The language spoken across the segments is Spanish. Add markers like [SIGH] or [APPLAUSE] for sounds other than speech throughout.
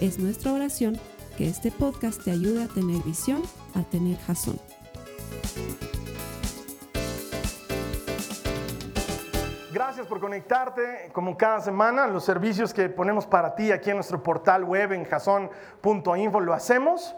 Es nuestra oración que este podcast te ayude a tener visión, a tener jazón. Gracias por conectarte como cada semana. Los servicios que ponemos para ti aquí en nuestro portal web en jason.info lo hacemos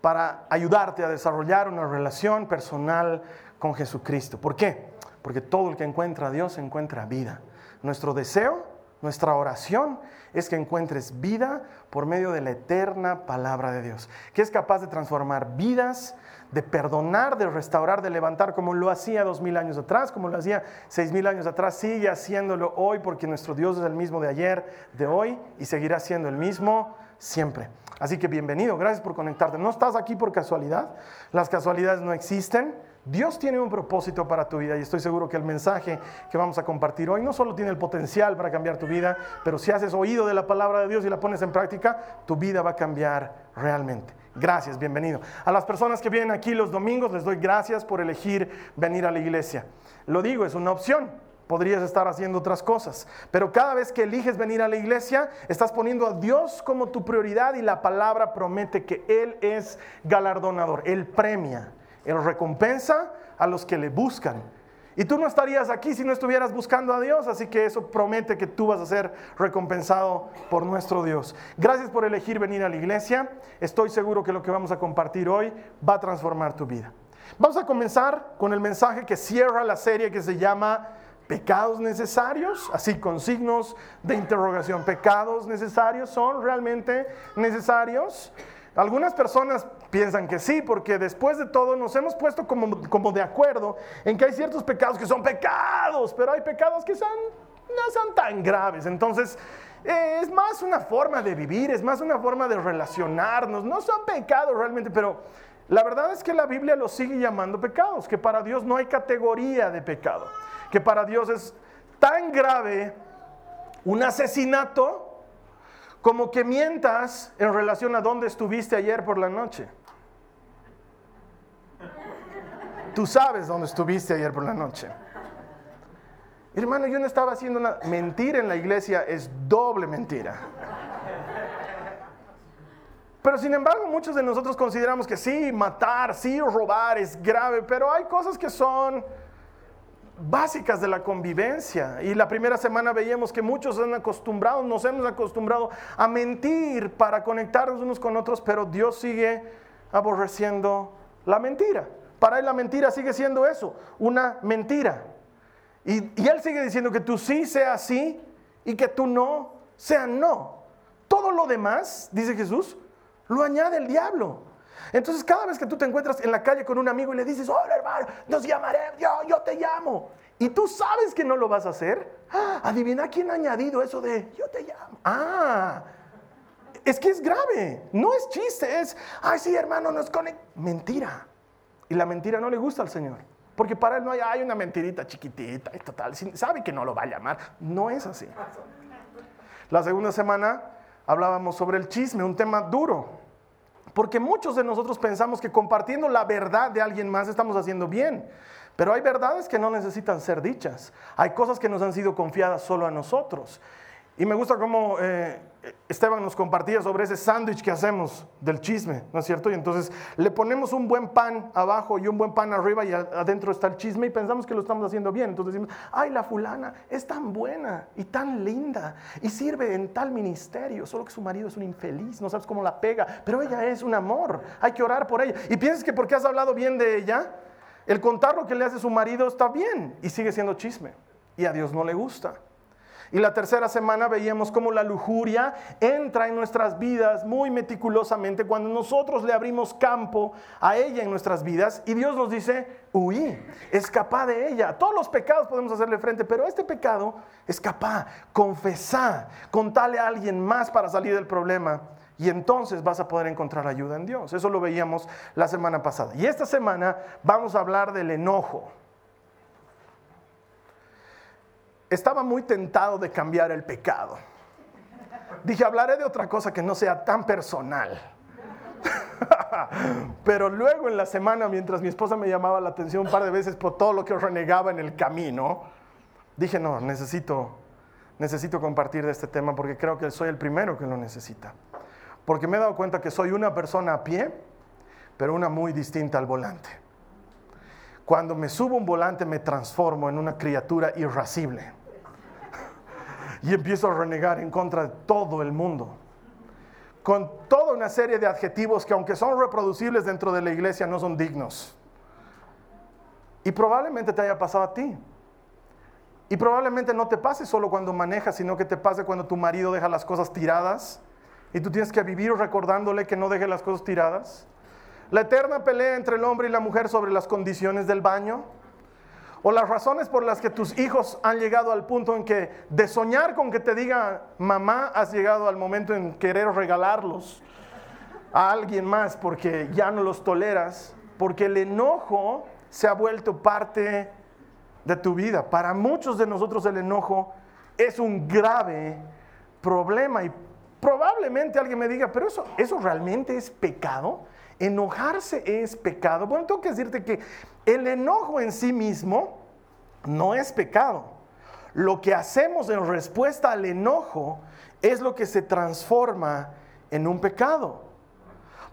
para ayudarte a desarrollar una relación personal con Jesucristo. ¿Por qué? Porque todo el que encuentra a Dios encuentra vida. Nuestro deseo nuestra oración es que encuentres vida por medio de la eterna palabra de Dios, que es capaz de transformar vidas, de perdonar, de restaurar, de levantar, como lo hacía dos mil años atrás, como lo hacía seis mil años atrás, sigue haciéndolo hoy, porque nuestro Dios es el mismo de ayer, de hoy, y seguirá siendo el mismo siempre. Así que bienvenido, gracias por conectarte. No estás aquí por casualidad, las casualidades no existen. Dios tiene un propósito para tu vida y estoy seguro que el mensaje que vamos a compartir hoy no solo tiene el potencial para cambiar tu vida, pero si haces oído de la palabra de Dios y la pones en práctica, tu vida va a cambiar realmente. Gracias, bienvenido. A las personas que vienen aquí los domingos les doy gracias por elegir venir a la iglesia. Lo digo, es una opción. Podrías estar haciendo otras cosas, pero cada vez que eliges venir a la iglesia, estás poniendo a Dios como tu prioridad y la palabra promete que Él es galardonador, Él premia. Él recompensa a los que le buscan. Y tú no estarías aquí si no estuvieras buscando a Dios, así que eso promete que tú vas a ser recompensado por nuestro Dios. Gracias por elegir venir a la iglesia. Estoy seguro que lo que vamos a compartir hoy va a transformar tu vida. Vamos a comenzar con el mensaje que cierra la serie que se llama Pecados necesarios, así con signos de interrogación. ¿Pecados necesarios son realmente necesarios? Algunas personas piensan que sí, porque después de todo nos hemos puesto como, como de acuerdo en que hay ciertos pecados que son pecados, pero hay pecados que no son tan graves. Entonces, eh, es más una forma de vivir, es más una forma de relacionarnos. No son pecados realmente, pero la verdad es que la Biblia los sigue llamando pecados, que para Dios no hay categoría de pecado, que para Dios es tan grave un asesinato como que mientas en relación a dónde estuviste ayer por la noche. Tú sabes dónde estuviste ayer por la noche. Hermano, yo no estaba haciendo una mentira en la iglesia, es doble mentira. Pero sin embargo, muchos de nosotros consideramos que sí, matar, sí, robar es grave, pero hay cosas que son básicas de la convivencia. Y la primera semana veíamos que muchos han acostumbrado, nos hemos acostumbrado a mentir para conectarnos unos con otros, pero Dios sigue aborreciendo la mentira. Para él la mentira sigue siendo eso, una mentira. Y, y él sigue diciendo que tú sí sea sí y que tú no sea no. Todo lo demás, dice Jesús, lo añade el diablo. Entonces cada vez que tú te encuentras en la calle con un amigo y le dices, hola hermano, nos llamaré, yo, yo te llamo. Y tú sabes que no lo vas a hacer. Ah, adivina quién ha añadido eso de yo te llamo. Ah, es que es grave, no es chiste, es, ay sí hermano, nos conecta. Mentira. Y la mentira no le gusta al Señor. Porque para él no hay, hay una mentirita chiquitita y total. Sabe que no lo va a llamar. No es así. La segunda semana hablábamos sobre el chisme, un tema duro. Porque muchos de nosotros pensamos que compartiendo la verdad de alguien más estamos haciendo bien. Pero hay verdades que no necesitan ser dichas. Hay cosas que nos han sido confiadas solo a nosotros. Y me gusta cómo eh, Esteban nos compartía sobre ese sándwich que hacemos del chisme, ¿no es cierto? Y entonces le ponemos un buen pan abajo y un buen pan arriba y adentro está el chisme y pensamos que lo estamos haciendo bien. Entonces decimos, ay, la fulana es tan buena y tan linda y sirve en tal ministerio, solo que su marido es un infeliz, no sabes cómo la pega, pero ella es un amor, hay que orar por ella. Y piensas que porque has hablado bien de ella, el contar lo que le hace su marido está bien y sigue siendo chisme. Y a Dios no le gusta. Y la tercera semana veíamos cómo la lujuria entra en nuestras vidas muy meticulosamente cuando nosotros le abrimos campo a ella en nuestras vidas y Dios nos dice, huí, escapa de ella. Todos los pecados podemos hacerle frente, pero este pecado escapa, confesá, contale a alguien más para salir del problema Y entonces vas a poder encontrar ayuda en Dios. Eso lo veíamos la semana pasada. Y esta semana vamos a hablar del enojo. Estaba muy tentado de cambiar el pecado. Dije, hablaré de otra cosa que no sea tan personal. [LAUGHS] Pero luego en la semana, mientras mi esposa me llamaba la atención un par de veces por todo lo que renegaba en el camino, dije, no, necesito, necesito compartir de este tema porque creo que soy el primero que lo necesita. Porque me he dado cuenta que soy una persona a pie, pero una muy distinta al volante. Cuando me subo un volante me transformo en una criatura irascible. Y empiezo a renegar en contra de todo el mundo con toda una serie de adjetivos que aunque son reproducibles dentro de la iglesia no son dignos. Y probablemente te haya pasado a ti. Y probablemente no te pase solo cuando manejas, sino que te pase cuando tu marido deja las cosas tiradas y tú tienes que vivir recordándole que no deje las cosas tiradas. La eterna pelea entre el hombre y la mujer sobre las condiciones del baño o las razones por las que tus hijos han llegado al punto en que de soñar con que te diga mamá, has llegado al momento en querer regalarlos a alguien más porque ya no los toleras, porque el enojo se ha vuelto parte de tu vida. Para muchos de nosotros el enojo es un grave problema y probablemente alguien me diga, pero eso, eso realmente es pecado. Enojarse es pecado. Bueno, tengo que decirte que el enojo en sí mismo no es pecado. Lo que hacemos en respuesta al enojo es lo que se transforma en un pecado.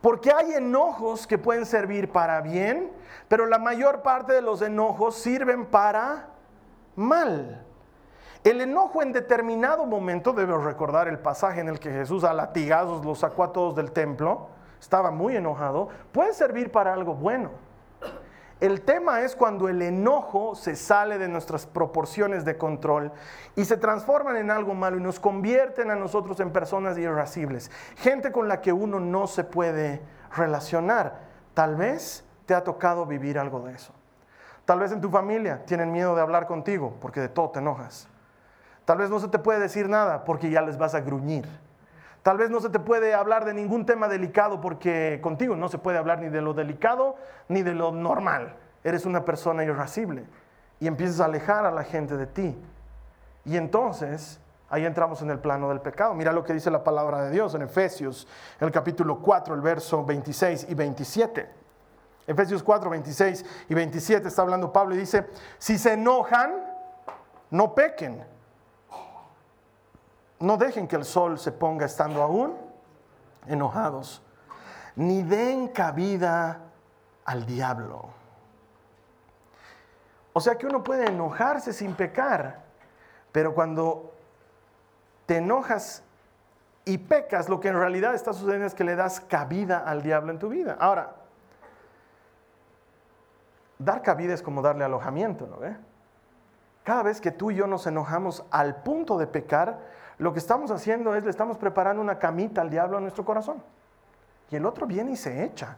Porque hay enojos que pueden servir para bien, pero la mayor parte de los enojos sirven para mal. El enojo en determinado momento, debo recordar el pasaje en el que Jesús a latigazos los sacó a todos del templo, estaba muy enojado, puede servir para algo bueno. El tema es cuando el enojo se sale de nuestras proporciones de control y se transforman en algo malo y nos convierten a nosotros en personas irascibles, gente con la que uno no se puede relacionar. Tal vez te ha tocado vivir algo de eso. Tal vez en tu familia tienen miedo de hablar contigo porque de todo te enojas. Tal vez no se te puede decir nada porque ya les vas a gruñir. Tal vez no se te puede hablar de ningún tema delicado porque contigo no se puede hablar ni de lo delicado ni de lo normal. Eres una persona irascible y empiezas a alejar a la gente de ti. Y entonces ahí entramos en el plano del pecado. Mira lo que dice la palabra de Dios en Efesios, el capítulo 4, el verso 26 y 27. Efesios 4, 26 y 27 está hablando Pablo y dice, si se enojan, no pequen no dejen que el sol se ponga estando aún enojados, ni den cabida al diablo. O sea que uno puede enojarse sin pecar, pero cuando te enojas y pecas, lo que en realidad está sucediendo es que le das cabida al diablo en tu vida. Ahora, dar cabida es como darle alojamiento, ¿no ve? Cada vez que tú y yo nos enojamos al punto de pecar, lo que estamos haciendo es le estamos preparando una camita al diablo a nuestro corazón. Y el otro viene y se echa.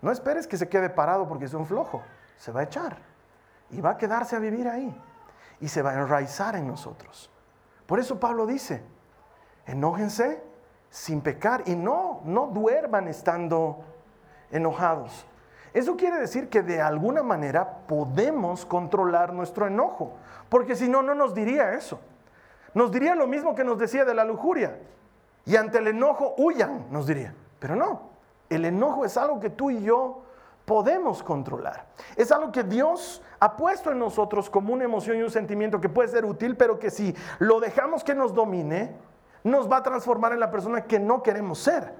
No esperes que se quede parado porque es un flojo. Se va a echar. Y va a quedarse a vivir ahí. Y se va a enraizar en nosotros. Por eso Pablo dice, enójense sin pecar y no, no duerman estando enojados. Eso quiere decir que de alguna manera podemos controlar nuestro enojo, porque si no, no nos diría eso. Nos diría lo mismo que nos decía de la lujuria. Y ante el enojo, huyan, nos diría. Pero no, el enojo es algo que tú y yo podemos controlar. Es algo que Dios ha puesto en nosotros como una emoción y un sentimiento que puede ser útil, pero que si lo dejamos que nos domine, nos va a transformar en la persona que no queremos ser.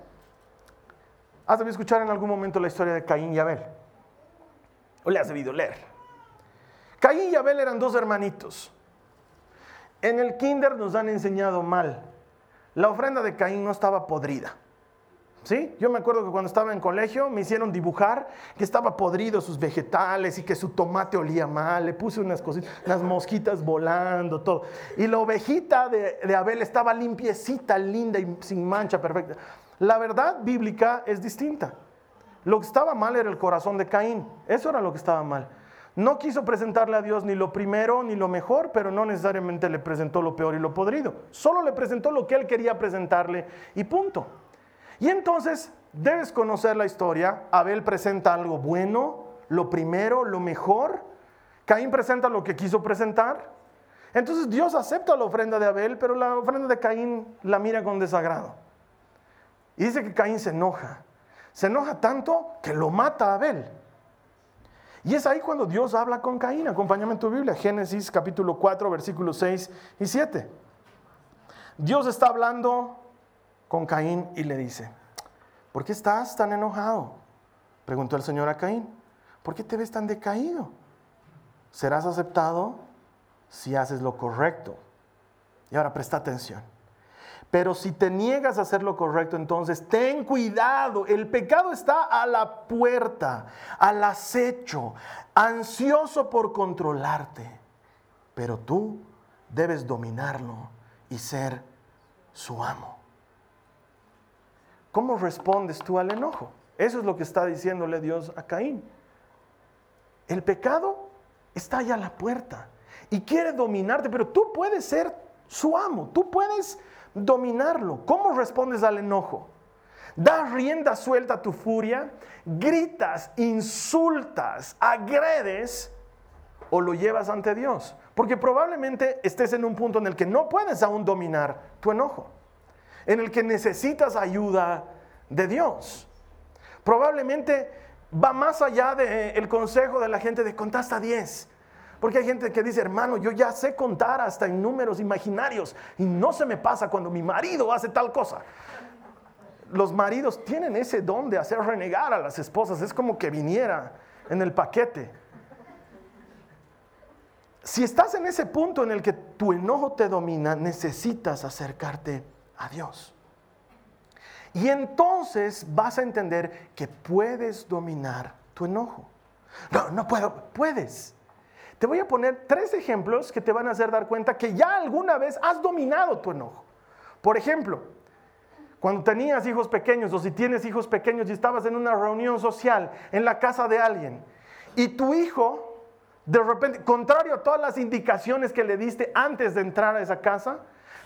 ¿Has debido escuchar en algún momento la historia de Caín y Abel? ¿O le has debido leer? Caín y Abel eran dos hermanitos. En el kinder nos han enseñado mal. La ofrenda de Caín no estaba podrida. ¿Sí? Yo me acuerdo que cuando estaba en colegio me hicieron dibujar que estaba podrido sus vegetales y que su tomate olía mal. Le puse unas cositas, unas mosquitas volando, todo. Y la ovejita de, de Abel estaba limpiecita, linda y sin mancha, perfecta. La verdad bíblica es distinta. Lo que estaba mal era el corazón de Caín. Eso era lo que estaba mal. No quiso presentarle a Dios ni lo primero ni lo mejor, pero no necesariamente le presentó lo peor y lo podrido. Solo le presentó lo que él quería presentarle y punto. Y entonces debes conocer la historia. Abel presenta algo bueno, lo primero, lo mejor. Caín presenta lo que quiso presentar. Entonces Dios acepta la ofrenda de Abel, pero la ofrenda de Caín la mira con desagrado. Y dice que Caín se enoja. Se enoja tanto que lo mata a Abel. Y es ahí cuando Dios habla con Caín. Acompáñame en tu Biblia, Génesis capítulo 4, versículos 6 y 7. Dios está hablando con Caín y le dice, ¿por qué estás tan enojado? Preguntó el Señor a Caín, ¿por qué te ves tan decaído? Serás aceptado si haces lo correcto. Y ahora presta atención. Pero si te niegas a hacer lo correcto, entonces ten cuidado. El pecado está a la puerta, al acecho, ansioso por controlarte. Pero tú debes dominarlo y ser su amo. ¿Cómo respondes tú al enojo? Eso es lo que está diciéndole Dios a Caín. El pecado está allá a la puerta y quiere dominarte, pero tú puedes ser su amo, tú puedes dominarlo. ¿Cómo respondes al enojo? ¿Das rienda suelta a tu furia? ¿Gritas, insultas, agredes o lo llevas ante Dios? Porque probablemente estés en un punto en el que no puedes aún dominar tu enojo, en el que necesitas ayuda de Dios. Probablemente va más allá del consejo de la gente de contar hasta 10. Porque hay gente que dice, hermano, yo ya sé contar hasta en números imaginarios y no se me pasa cuando mi marido hace tal cosa. Los maridos tienen ese don de hacer renegar a las esposas, es como que viniera en el paquete. Si estás en ese punto en el que tu enojo te domina, necesitas acercarte a Dios. Y entonces vas a entender que puedes dominar tu enojo. No, no puedo, puedes. Te voy a poner tres ejemplos que te van a hacer dar cuenta que ya alguna vez has dominado tu enojo. Por ejemplo, cuando tenías hijos pequeños o si tienes hijos pequeños y estabas en una reunión social en la casa de alguien y tu hijo, de repente, contrario a todas las indicaciones que le diste antes de entrar a esa casa,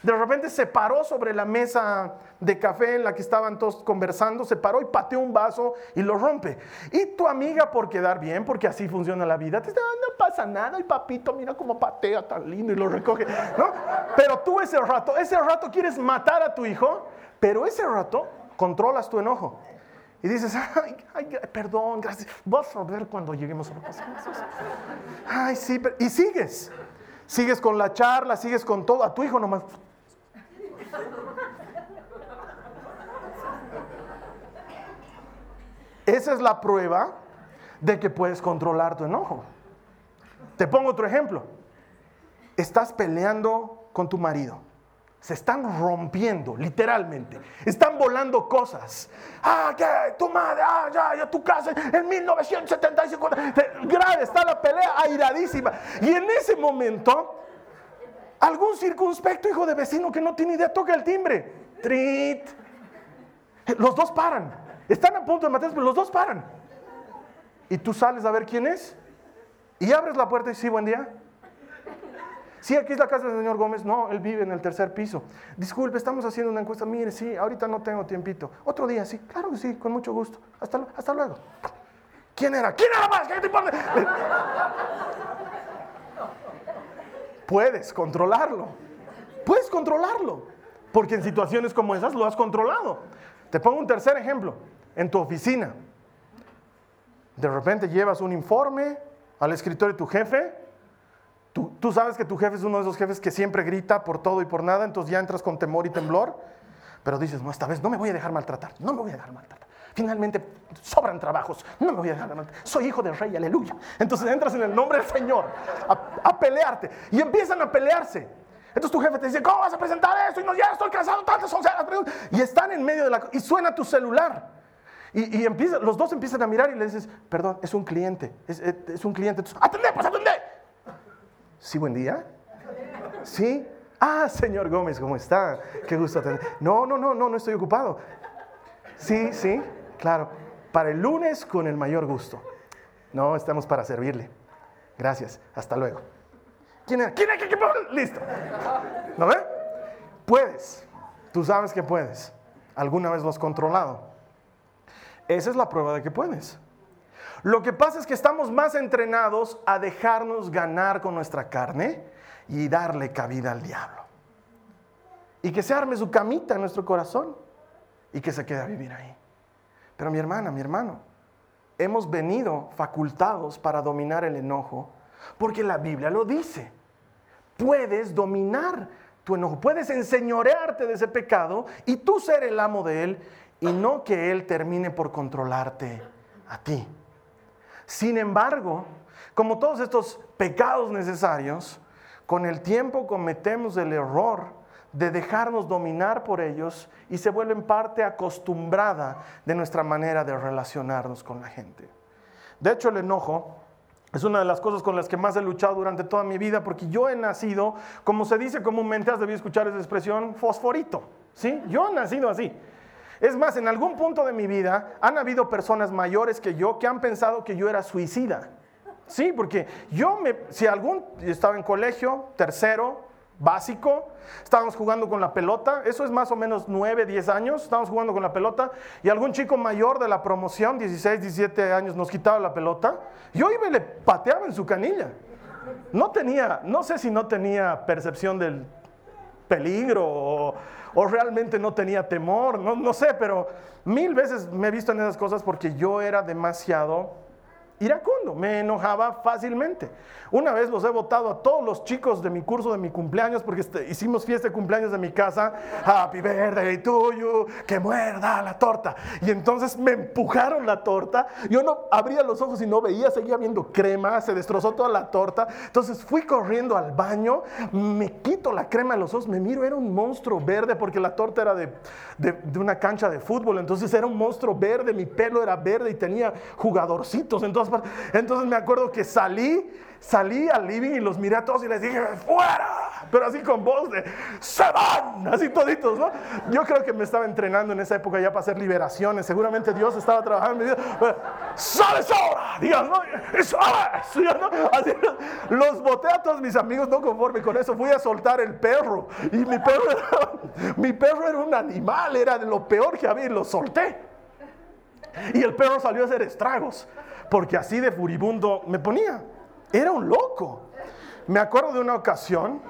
de repente se paró sobre la mesa de café en la que estaban todos conversando, se paró y pateó un vaso y lo rompe. Y tu amiga, por quedar bien, porque así funciona la vida, te dice, ah, no pasa nada, y papito, mira cómo patea tan lindo y lo recoge. ¿no? Pero tú ese rato, ese rato quieres matar a tu hijo, pero ese rato controlas tu enojo. Y dices, ay, perdón, gracias. Vas a ver cuando lleguemos a la casa. Ay, sí, y sigues. Sigues con la charla, sigues con todo. A tu hijo nomás. Esa es la prueba de que puedes controlar tu enojo. Te pongo otro ejemplo. Estás peleando con tu marido. Se están rompiendo, literalmente. Están volando cosas. Ah, que tu madre, ah, ya, ya tu casa en 1975. Grave, está la pelea airadísima. Y en ese momento Algún circunspecto hijo de vecino que no tiene idea toca el timbre. Trit. Los dos paran. Están a punto de matarse, pero los dos paran. Y tú sales a ver quién es. Y abres la puerta y sí, buen día. Sí, aquí es la casa del señor Gómez. No, él vive en el tercer piso. Disculpe, estamos haciendo una encuesta. Mire, sí, ahorita no tengo tiempito. Otro día, sí, claro que sí, con mucho gusto. Hasta, hasta luego. ¿Quién era? ¿Quién era más? ¿Qué te? Puedes controlarlo. Puedes controlarlo. Porque en situaciones como esas lo has controlado. Te pongo un tercer ejemplo. En tu oficina. De repente llevas un informe al escritorio de tu jefe. Tú, tú, sabes que tu jefe es uno de esos jefes que siempre grita por todo y por nada, entonces ya entras con temor y temblor. Pero dices, no, esta vez no me voy a dejar maltratar, no me voy a dejar maltratar. Finalmente sobran trabajos, no me voy a dejar. Soy hijo del rey, aleluya. Entonces entras en el nombre del Señor a, pelearte y empiezan a pelearse. Entonces tu jefe te dice, ¿cómo vas a presentar esto? Y no, ya estoy cansado, tantas son Y están en medio de la... Y suena tu celular. Y, empieza, los dos empiezan a mirar y le dices, perdón, es un cliente, es, un cliente. Entonces, atendé, pues atendé. Sí, buen día. Sí. Ah, señor Gómez, ¿cómo está? Qué gusto atender. No, no, no, no, no estoy ocupado. Sí, sí, claro. Para el lunes con el mayor gusto. No, estamos para servirle. Gracias, hasta luego. ¿Quién era? ¿Quién era? Listo. ¿No ve? Puedes. Tú sabes que puedes. Alguna vez lo has controlado. Esa es la prueba de que puedes. Lo que pasa es que estamos más entrenados a dejarnos ganar con nuestra carne y darle cabida al diablo. Y que se arme su camita en nuestro corazón y que se quede a vivir ahí. Pero mi hermana, mi hermano, hemos venido facultados para dominar el enojo porque la Biblia lo dice. Puedes dominar tu enojo, puedes enseñorearte de ese pecado y tú ser el amo de él y no que él termine por controlarte a ti. Sin embargo, como todos estos pecados necesarios, con el tiempo cometemos el error de dejarnos dominar por ellos y se vuelven parte acostumbrada de nuestra manera de relacionarnos con la gente. De hecho, el enojo es una de las cosas con las que más he luchado durante toda mi vida, porque yo he nacido, como se dice comúnmente, has debido escuchar esa expresión, fosforito. ¿sí? Yo he nacido así. Es más, en algún punto de mi vida han habido personas mayores que yo que han pensado que yo era suicida. Sí, porque yo me, si algún, estaba en colegio, tercero, básico, estábamos jugando con la pelota, eso es más o menos 9, 10 años, estábamos jugando con la pelota y algún chico mayor de la promoción, 16, 17 años, nos quitaba la pelota, yo iba y le pateaba en su canilla. No tenía, no sé si no tenía percepción del peligro o, realmente no tenía temor, no, no sé, pero mil veces me he visto en esas cosas porque yo era demasiado iracundo, me enojaba fácilmente. Una vez los he votado a todos los chicos de mi curso de mi cumpleaños porque este, hicimos fiesta de cumpleaños de mi casa. Happy birthday to you, que muerda la torta. Y entonces me empujaron la torta. Yo no abría los ojos y no veía, seguía viendo crema, se destrozó toda la torta. Entonces fui corriendo al baño, me quito la crema de los ojos, me miro, era un monstruo verde porque la torta era de, de, de una cancha de fútbol. Entonces era un monstruo verde, mi pelo era verde y tenía jugadorcitos. Entonces entonces me acuerdo que salí, salí al living y los miré a todos y les dije, fuera, pero así con voz de, se van, así toditos, ¿no? Yo creo que me estaba entrenando en esa época ya para hacer liberaciones, seguramente Dios estaba trabajando en mi vida, sales ahora, Dios. Así, los boté a todos mis amigos, no conforme con eso, fui a soltar el perro y mi perro era, mi perro era un animal, era de lo peor que había y lo solté. Y el perro salió a hacer estragos porque así de furibundo me ponía. Era un loco. Me acuerdo de una ocasión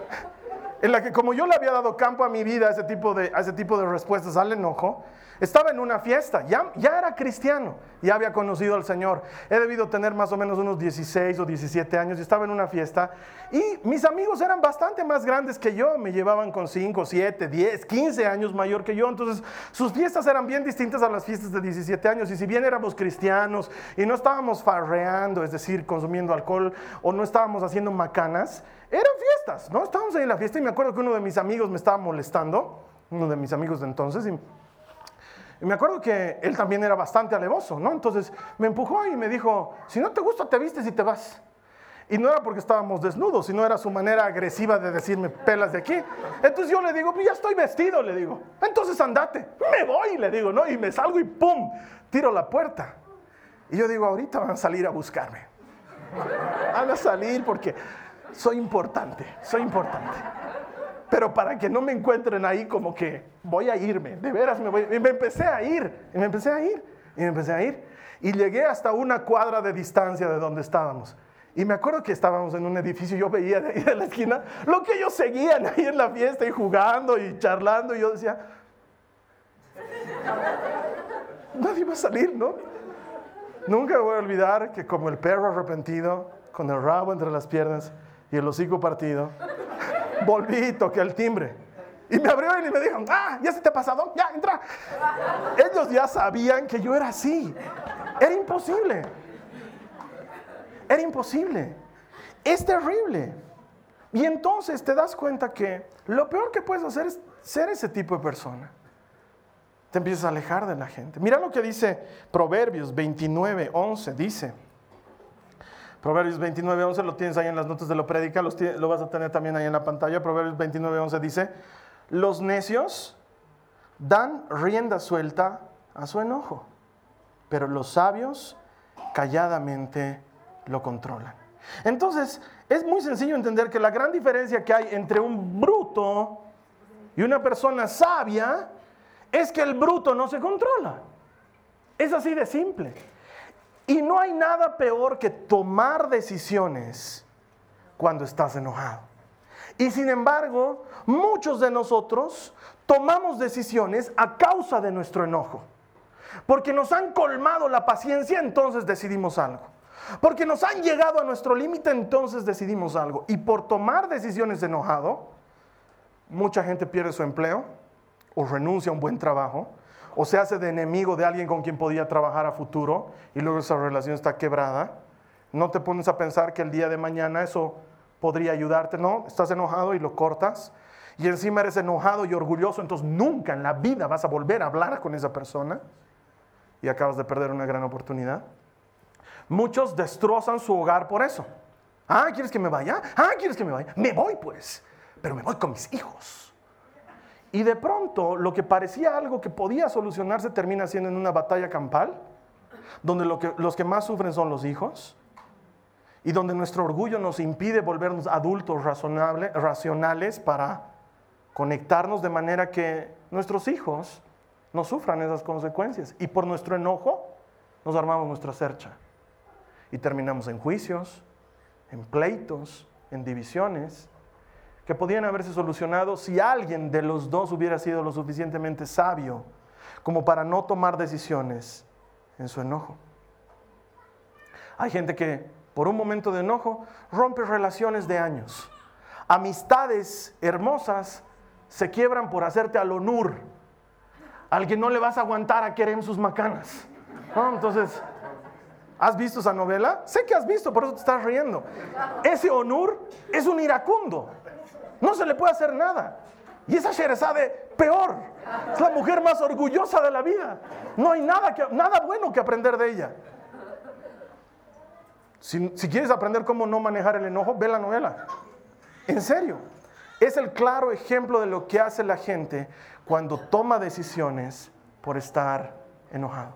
en la que como yo le había dado campo a mi vida a ese tipo de, a ese tipo de respuestas al enojo, estaba en una fiesta, ya, ya era cristiano, ya había conocido al Señor. He debido tener más o menos unos 16 o 17 años y estaba en una fiesta y mis amigos eran bastante más grandes que yo, me llevaban con 5, 7, 10, 15 años mayor que yo. Entonces sus fiestas eran bien distintas a las fiestas de 17 años y si bien éramos cristianos y no estábamos farreando, es decir, consumiendo alcohol o no estábamos haciendo macanas, eran fiestas, ¿no? Estábamos ahí en la fiesta y me acuerdo que uno de mis amigos me estaba molestando, uno de mis amigos de entonces, y y me acuerdo que él también era bastante alevoso, ¿no? Entonces me empujó y me dijo, si no te gusta, te vistes y te vas. Y no era porque estábamos desnudos, sino era su manera agresiva de decirme pelas de aquí. Entonces yo le digo, pues ya estoy vestido, le digo. Entonces andate. Me voy, le digo, ¿no? Y me salgo y ¡pum! Tiro la puerta. Y yo digo, ahorita van a salir a buscarme. [LAUGHS] Van a salir porque soy importante, soy importante pero para que no me encuentren ahí como que voy a irme, de veras me voy. Y me empecé a ir, y me empecé a ir, y me empecé a ir. Y llegué hasta una cuadra de distancia de donde estábamos. Y me acuerdo que estábamos en un edificio, yo veía de ahí de la esquina lo que ellos seguían ahí en la fiesta y jugando y charlando. Y yo decía, nadie va a salir, ¿no? Nunca voy a olvidar que como el perro arrepentido, con el rabo entre las piernas y el hocico partido, volví y toqué el timbre. Y me abrieron y me dijeron, ah, ya se te ha pasado, ya, entra. Ellos ya sabían que yo era así. Era imposible. Era imposible. Es terrible. Y entonces te das cuenta que lo peor que puedes hacer es ser ese tipo de persona. Te empiezas a alejar de la gente. Mira lo que dice Proverbios 29, 11. Dice, Proverbios 29, 11 lo tienes ahí en las notas de lo predica, lo vas a tener también ahí en la pantalla. Proverbios 29, 11 dice, los necios dan rienda suelta a su enojo, pero los sabios calladamente lo controlan. Entonces, es muy sencillo entender que la gran diferencia que hay entre un bruto y una persona sabia es que el bruto no se controla. Es así de simple. Y no hay nada peor que tomar decisiones cuando estás enojado. Y sin embargo, muchos de nosotros tomamos decisiones a causa de nuestro enojo. Porque nos han colmado la paciencia, entonces decidimos algo. Porque nos han llegado a nuestro límite, entonces decidimos algo. Y por tomar decisiones enojado, mucha gente pierde su empleo o renuncia a un buen trabajo o se hace de enemigo de alguien con quien podía trabajar a futuro y luego esa relación está quebrada. No te pones a pensar que el día de mañana eso podría ayudarte, no, estás enojado y lo cortas y encima eres enojado y orgulloso, entonces nunca en la vida vas a volver a hablar con esa persona y acabas de perder una gran oportunidad. Muchos destrozan su hogar por eso. Ah, ¿quieres que me vaya? Ah, ¿quieres que me vaya? Me voy pues, pero me voy con mis hijos. Y de pronto lo que parecía algo que podía solucionarse termina siendo en una batalla campal, donde los que más sufren son los hijos, y donde nuestro orgullo nos impide volvernos adultos racionales para conectarnos de manera que nuestros hijos no sufran esas consecuencias. Y por nuestro enojo nos armamos nuestra cercha. Y terminamos en juicios, en pleitos, en divisiones, que podían haberse solucionado si alguien de los dos hubiera sido lo suficientemente sabio como para no tomar decisiones en su enojo. Hay gente que por un momento de enojo rompe relaciones de años. Amistades hermosas se quiebran por hacerte al honor, al que no le vas a aguantar a querer sus macanas. Entonces, ¿has visto esa novela? Sé que has visto, por eso te estás riendo. Ese honor es un iracundo. No se le puede hacer nada. Y esa Sheresade, peor. Es la mujer más orgullosa de la vida. No hay nada, que, nada bueno que aprender de ella. Si, si quieres aprender cómo no manejar el enojo, ve la novela. En serio. Es el claro ejemplo de lo que hace la gente cuando toma decisiones por estar enojado.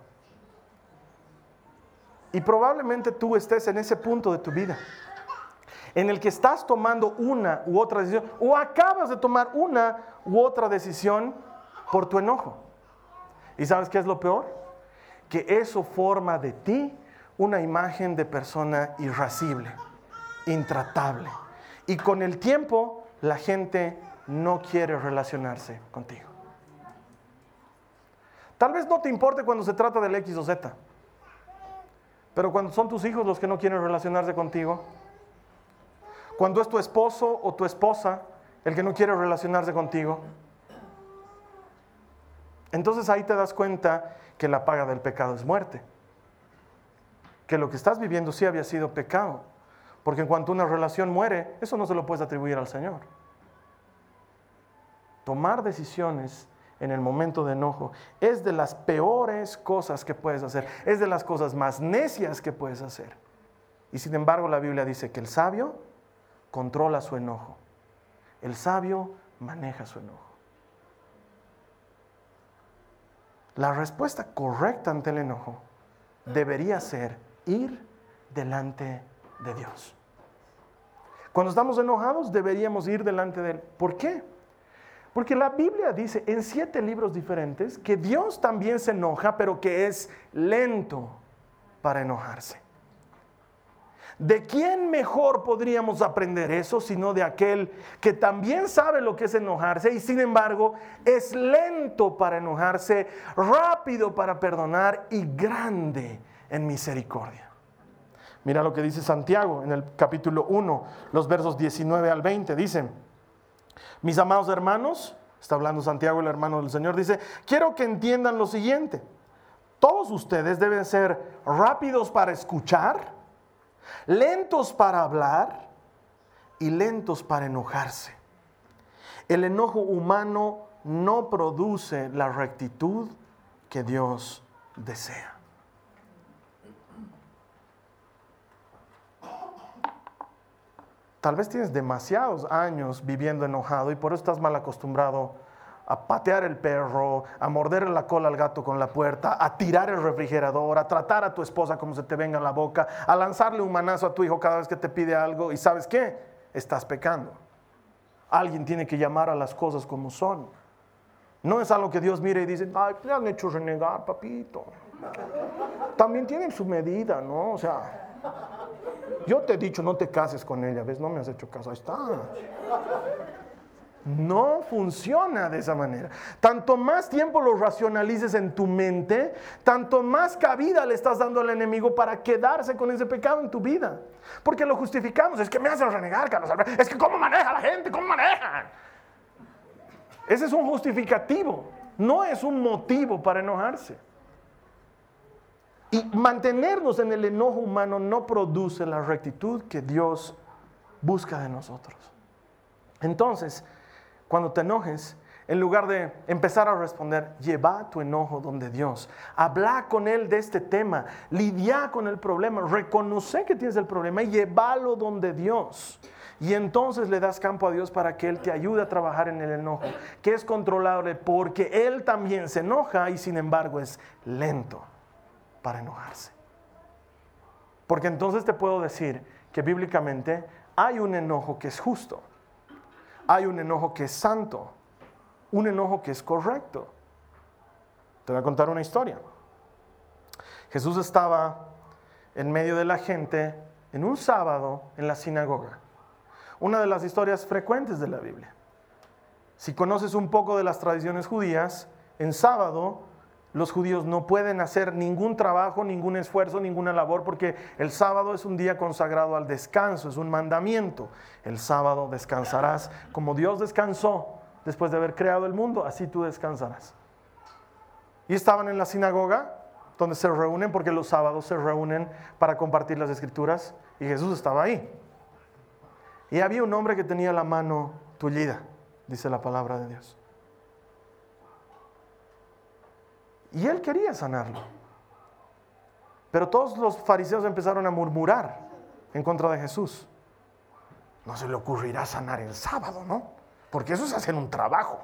Y probablemente tú estés en ese punto de tu vida en el que estás tomando una u otra decisión o acabas de tomar una u otra decisión por tu enojo. ¿Y sabes qué es lo peor? Que eso forma de ti una imagen de persona irascible, intratable. Y con el tiempo la gente no quiere relacionarse contigo. Tal vez no te importe cuando se trata del X o Z, pero cuando son tus hijos los que no quieren relacionarse contigo, cuando es tu esposo o tu esposa el que no quiere relacionarse contigo, entonces ahí te das cuenta que la paga del pecado es muerte. Que lo que estás viviendo sí había sido pecado. Porque en cuanto una relación muere, eso no se lo puedes atribuir al Señor. Tomar decisiones en el momento de enojo es de las peores cosas que puedes hacer. Es de las cosas más necias que puedes hacer. Y sin embargo la Biblia dice que el sabio controla su enojo. El sabio maneja su enojo. La respuesta correcta ante el enojo debería ser ir delante de Dios. Cuando estamos enojados deberíamos ir delante de Él. ¿Por qué? Porque la Biblia dice en siete libros diferentes que Dios también se enoja, pero que es lento para enojarse. ¿De quién mejor podríamos aprender eso sino de aquel que también sabe lo que es enojarse y sin embargo es lento para enojarse, rápido para perdonar y grande en misericordia? Mira lo que dice Santiago en el capítulo 1, los versos 19 al 20. Dice, mis amados hermanos, está hablando Santiago, el hermano del Señor, dice, quiero que entiendan lo siguiente. Todos ustedes deben ser rápidos para escuchar lentos para hablar y lentos para enojarse. El enojo humano no produce la rectitud que Dios desea. Tal vez tienes demasiados años viviendo enojado y por eso estás mal acostumbrado a patear el perro, a morder la cola al gato con la puerta, a tirar el refrigerador, a tratar a tu esposa como se te venga en la boca, a lanzarle un manazo a tu hijo cada vez que te pide algo y sabes qué, estás pecando. Alguien tiene que llamar a las cosas como son. No es algo que Dios mire y dice, ay, te han hecho renegar, papito. También tienen su medida, ¿no? O sea, yo te he dicho, no te cases con ella, ¿ves? No me has hecho caso, ahí está. No funciona de esa manera. Tanto más tiempo lo racionalices en tu mente, tanto más cabida le estás dando al enemigo para quedarse con ese pecado en tu vida. Porque lo justificamos. Es que me hacen renegar. Es que cómo maneja la gente, cómo maneja. Ese es un justificativo, no es un motivo para enojarse. Y mantenernos en el enojo humano no produce la rectitud que Dios busca de nosotros. Entonces, cuando te enojes, en lugar de empezar a responder, lleva tu enojo donde Dios. Habla con Él de este tema, lidia con el problema, reconoce que tienes el problema y llévalo donde Dios. Y entonces le das campo a Dios para que Él te ayude a trabajar en el enojo, que es controlable porque Él también se enoja y sin embargo es lento para enojarse. Porque entonces te puedo decir que bíblicamente hay un enojo que es justo hay un enojo que es santo, un enojo que es correcto. Te voy a contar una historia. Jesús estaba en medio de la gente en un sábado en la sinagoga. Una de las historias frecuentes de la Biblia. Si conoces un poco de las tradiciones judías, en sábado los judíos no pueden hacer ningún trabajo, ningún esfuerzo, ninguna labor, porque el sábado es un día consagrado al descanso, es un mandamiento. El sábado descansarás como Dios descansó después de haber creado el mundo, así tú descansarás. Y estaban en la sinagoga, donde se reúnen, porque los sábados se reúnen para compartir las escrituras, y Jesús estaba ahí. Y había un hombre que tenía la mano tullida, dice la palabra de Dios. Y él quería sanarlo. Pero todos los fariseos empezaron a murmurar en contra de Jesús. No se le ocurrirá sanar el sábado, ¿no? Porque eso es hacer un trabajo.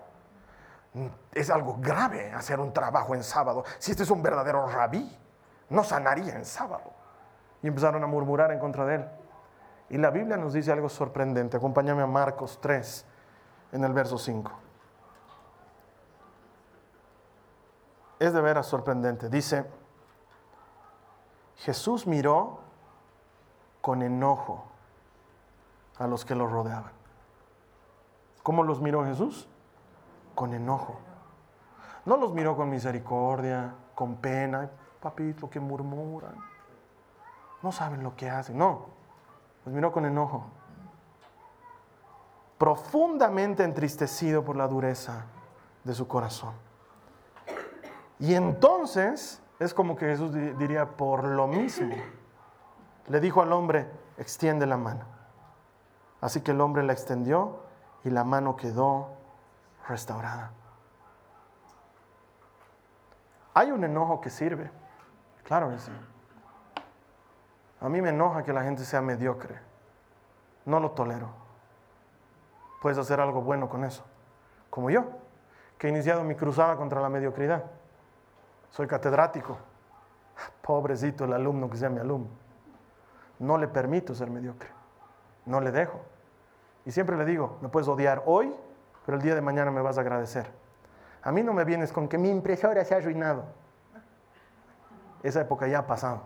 Es algo grave hacer un trabajo en sábado. Si este es un verdadero rabí, no sanaría en sábado. Y empezaron a murmurar en contra de él. Y la Biblia nos dice algo sorprendente. Acompáñame a Marcos 3, en el verso 5. Es de veras sorprendente. Dice, Jesús miró con enojo a los que lo rodeaban. ¿Cómo los miró Jesús? Con enojo. No los miró con misericordia, con pena, papito, que murmuran. No saben lo que hacen, no. Los miró con enojo. Profundamente entristecido por la dureza de su corazón. Y entonces es como que Jesús diría, por lo mismo, le dijo al hombre, extiende la mano. Así que el hombre la extendió y la mano quedó restaurada. Hay un enojo que sirve, claro que sí. A mí me enoja que la gente sea mediocre. No lo tolero. Puedes hacer algo bueno con eso. Como yo, que he iniciado mi cruzada contra la mediocridad soy catedrático. Pobrecito el alumno que sea mi alumno. No le permito ser mediocre. No le dejo. Y siempre le digo, me puedes odiar hoy, pero el día de mañana me vas a agradecer. A mí no me vienes con que mi impresora se ha arruinado. Esa época ya ha pasado.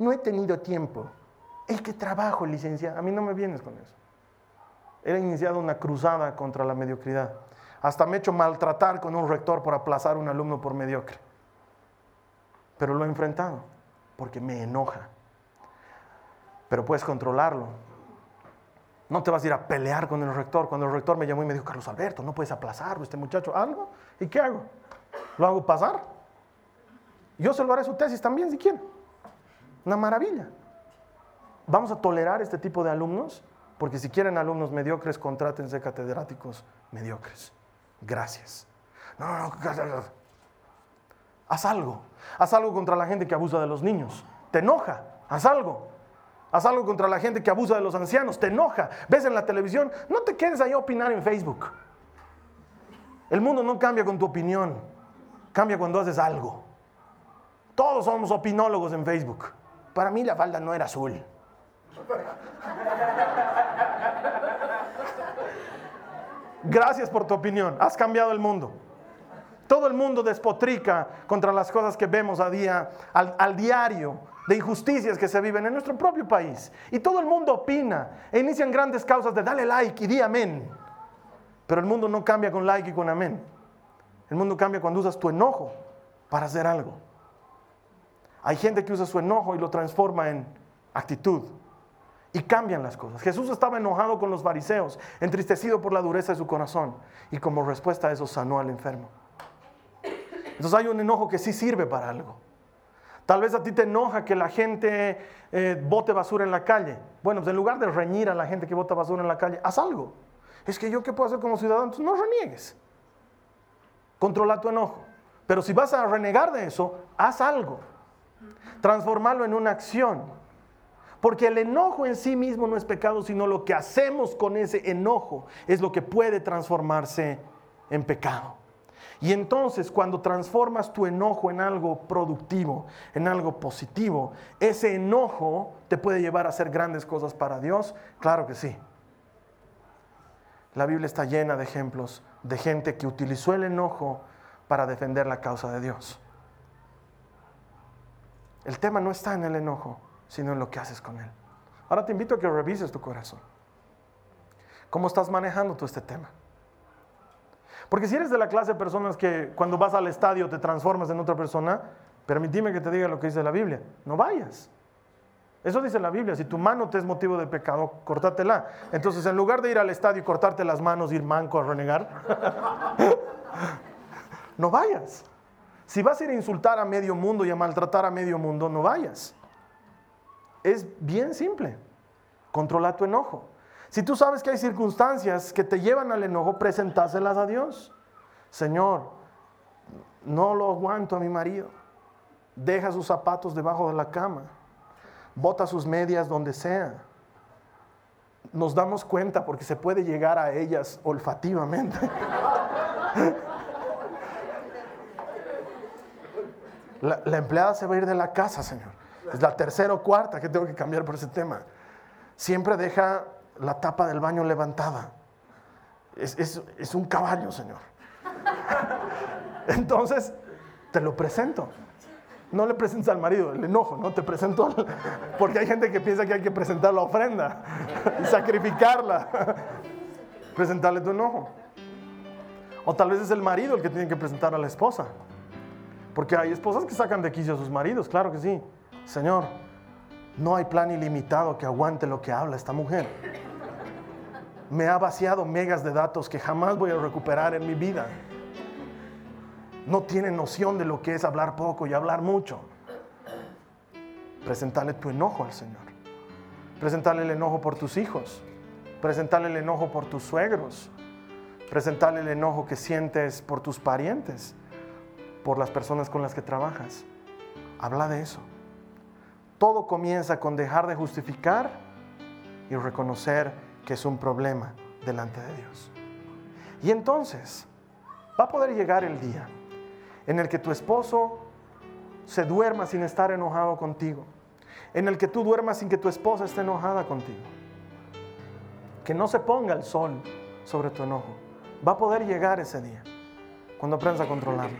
No he tenido tiempo. El que trabajo, licenciado. A mí no me vienes con eso. He iniciado una cruzada contra la mediocridad. Hasta me he hecho maltratar con un rector por aplazar un alumno por mediocre pero lo he enfrentado porque me enoja. Pero puedes controlarlo. No te vas a ir a pelear con el rector. Cuando el rector me llamó y me dijo, Carlos Alberto, no puedes aplazarlo, este muchacho, algo. ¿Y qué hago? ¿Lo hago pasar? Yo se lo haré su tesis también si quiere. Una maravilla. Vamos a tolerar este tipo de alumnos, porque si quieren alumnos mediocres, contrátense catedráticos mediocres. Gracias. No, no, no, Haz algo. Haz algo contra la gente que abusa de los niños. Te enoja. Haz algo. Haz algo contra la gente que abusa de los ancianos. Te enoja. Ves en la televisión. No te quedes ahí a opinar en Facebook. El mundo no cambia con tu opinión, cambia cuando haces algo. Todos somos opinólogos en Facebook. Para mí la falda no era azul. Gracias por tu opinión, has cambiado el mundo. Todo el mundo despotrica contra las cosas que vemos a día, al, diario, de injusticias que se viven en nuestro propio país. Y todo el mundo opina e inician grandes causas de dale like y di amén. Pero el mundo no cambia con like y con amén. El mundo cambia cuando usas tu enojo para hacer algo. Hay gente que usa su enojo y lo transforma en actitud. Y cambian las cosas. Jesús estaba enojado con los fariseos, entristecido por la dureza de su corazón. Y como respuesta a eso sanó al enfermo. Entonces hay un enojo que sí sirve para algo. Tal vez a ti te enoja que la gente eh, bote basura en la calle. Bueno, pues en lugar de reñir a la gente que bota basura en la calle, haz algo. Es que yo qué puedo hacer como ciudadano, Entonces, no reniegues. Controla tu enojo. Pero si vas a renegar de eso, haz algo. Transformarlo en una acción. Porque el enojo en sí mismo no es pecado, sino lo que hacemos con ese enojo es lo que puede transformarse en pecado. Y entonces cuando transformas tu enojo en algo productivo, en algo positivo, ese enojo te puede llevar a hacer grandes cosas para Dios. Claro que sí. La Biblia está llena de ejemplos de gente que utilizó el enojo para defender la causa de Dios. El tema no está en el enojo, sino en lo que haces con él. Ahora te invito a que revises tu corazón. ¿Cómo estás manejando tú este tema? Porque si eres de la clase de personas que cuando vas al estadio te transformas en otra persona, permíteme que te diga lo que dice la Biblia. No vayas. Eso dice la Biblia. Si tu mano te es motivo de pecado, cortátela. Entonces, en lugar de ir al estadio y cortarte las manos, ir manco a renegar, [LAUGHS] no vayas. Si vas a ir a insultar a medio mundo y a maltratar a medio mundo, no vayas. Es bien simple. Controla tu enojo. Si tú sabes que hay circunstancias que te llevan al enojo, presentáselas a Dios. Señor, no lo aguanto a mi marido. Deja sus zapatos debajo de la cama. Bota sus medias donde sea. Nos damos cuenta porque se puede llegar a ellas olfativamente. La, la, empleada se va a ir de la casa, Señor. Es la tercera o cuarta que tengo que cambiar por ese tema. Siempre deja la tapa del baño levantada. Es, un caballo, Señor. [LAUGHS] Entonces, te lo presento. No le presentes al marido el enojo, no te presento, porque hay gente que piensa que hay que presentar la ofrenda sacrificarla. [LAUGHS] Presentarle tu enojo. O tal vez es el marido el que tiene que presentar a la esposa. Porque hay esposas que sacan de quicio a sus maridos, claro que sí. Señor, no hay plan ilimitado que aguante lo que habla esta mujer me ha vaciado megas de datos que jamás voy a recuperar en mi vida. No tiene noción de lo que es hablar poco y hablar mucho. Presentarle tu enojo al Señor. Presentarle el enojo por tus hijos. Presentarle el enojo por tus suegros. Presentarle el enojo que sientes por tus parientes, por las personas con las que trabajas. Habla de eso. Todo comienza con dejar de justificar y reconocer que es un problema delante de Dios. Y entonces va a poder llegar el día en el que tu esposo se duerma sin estar enojado contigo, en el que tú duermas sin que tu esposa esté enojada contigo, que no se ponga el sol sobre tu enojo. Va a poder llegar ese día cuando aprendas a controlarlo.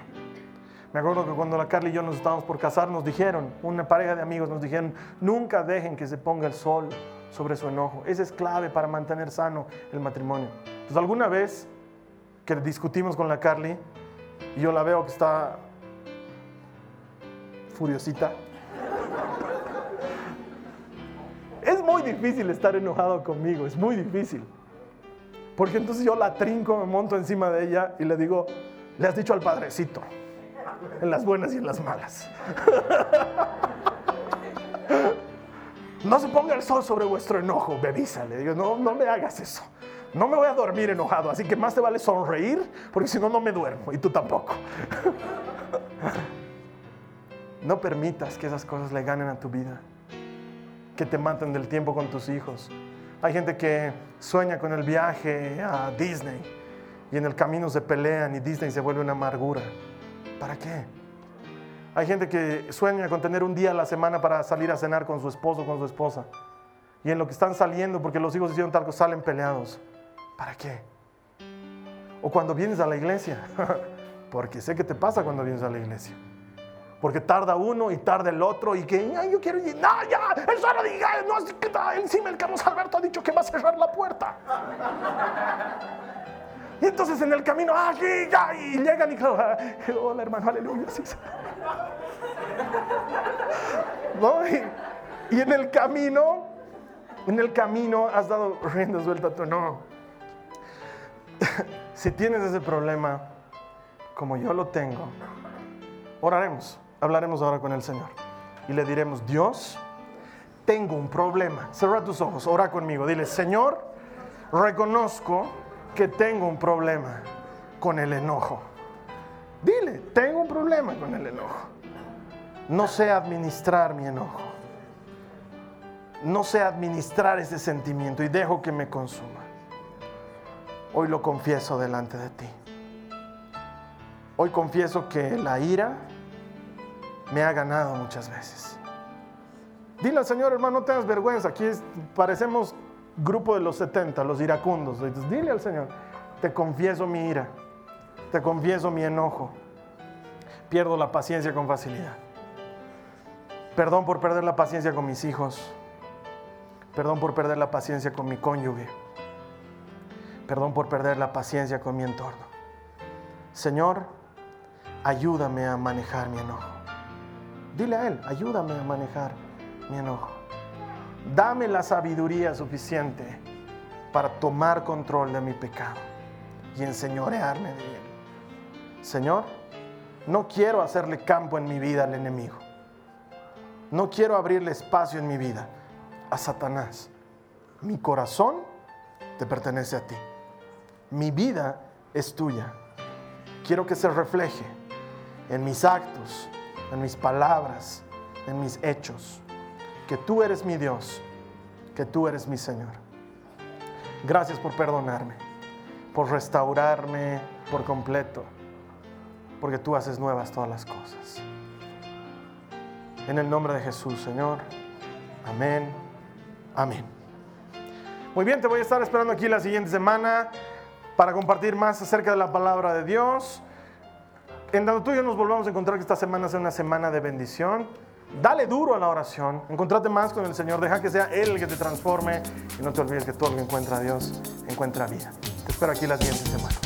Me acuerdo que cuando la Carly y yo nos estábamos por casar, nos dijeron, una pareja de amigos nos dijeron, nunca dejen que se ponga el sol sobre su enojo. Esa es clave para mantener sano el matrimonio. Entonces, alguna vez que discutimos con la Carly y yo la veo que está furiosita, [LAUGHS] es muy difícil estar enojado conmigo, es muy difícil. Porque entonces yo la trinco, me monto encima de ella y le digo, le has dicho al padrecito, en las buenas y en las malas. [LAUGHS] No se ponga el sol sobre vuestro enojo, bebisa. Le digo, no, no me hagas eso. No me voy a dormir enojado, así que más te vale sonreír, porque si no, no me duermo y tú tampoco. [LAUGHS] No permitas que esas cosas le ganen a tu vida, que te maten del tiempo con tus hijos. Hay gente que sueña con el viaje a Disney y en el camino se pelean y Disney se vuelve una amargura. ¿Para qué? Hay gente que sueña con tener un día a la semana para salir a cenar con su esposo o con su esposa. Y en lo que están saliendo, porque los hijos hicieron tal salen peleados. ¿Para qué? O cuando vienes a la iglesia, [LAUGHS] porque sé que te pasa cuando vienes a la iglesia. Porque tarda uno y tarda el otro y que Ay, yo quiero ir. No, ya, el solo diga, no, encima el Carlos Alberto ha dicho que va a cerrar la puerta. Y entonces en el camino, aquí, ya, y llegan y [LAUGHS] hola hermano, aleluya. Sí, [LAUGHS] y, en el camino, en el camino has dado rienda suelta tú, no. [LAUGHS] si tienes ese problema, como yo lo tengo, oraremos, hablaremos ahora con el Señor y le diremos, Dios, tengo un problema. Cierra tus ojos, ora conmigo, dile, Señor, reconozco que tengo un problema con el enojo. Dile, tengo un problema con el enojo. No sé administrar mi enojo. No sé administrar ese sentimiento y dejo que me consuma. Hoy lo confieso delante de ti. Hoy confieso que la ira me ha ganado muchas veces. Dile al Señor, hermano, no tengas vergüenza. Aquí parecemos grupo de los 70, los iracundos. dile al Señor, te confieso mi ira, confieso mi enojo. Pierdo la paciencia con facilidad. Perdón por perder la paciencia con mis hijos. Perdón por perder la paciencia con mi cónyuge. Perdón por perder la paciencia con mi entorno. Señor, ayúdame a manejar mi enojo. Dile a Él, ayúdame a manejar mi enojo. Dame la sabiduría suficiente para tomar control de mi pecado y enseñorearme de él. Señor, no quiero hacerle campo en mi vida al enemigo. No quiero abrirle espacio en mi vida a Satanás. Mi corazón te pertenece a ti. Mi vida es tuya. Quiero que se refleje en mis actos, en mis palabras, en mis hechos que tú eres mi Dios, que tú eres mi Señor. Gracias por perdonarme, por restaurarme por completo, porque tú haces nuevas todas las cosas. En el nombre de Jesús, Señor. Amén. Amén. Muy bien, te voy a estar esperando aquí la siguiente semana para compartir más acerca de la palabra de Dios. En tanto tú y yo nos volvamos a encontrar que esta semana sea una semana de bendición. Dale duro a la oración, encontrate más con el Señor, deja que sea Él el que te transforme y no te olvides que todo lo que encuentra a Dios encuentra vida. Te espero aquí la siguiente semana.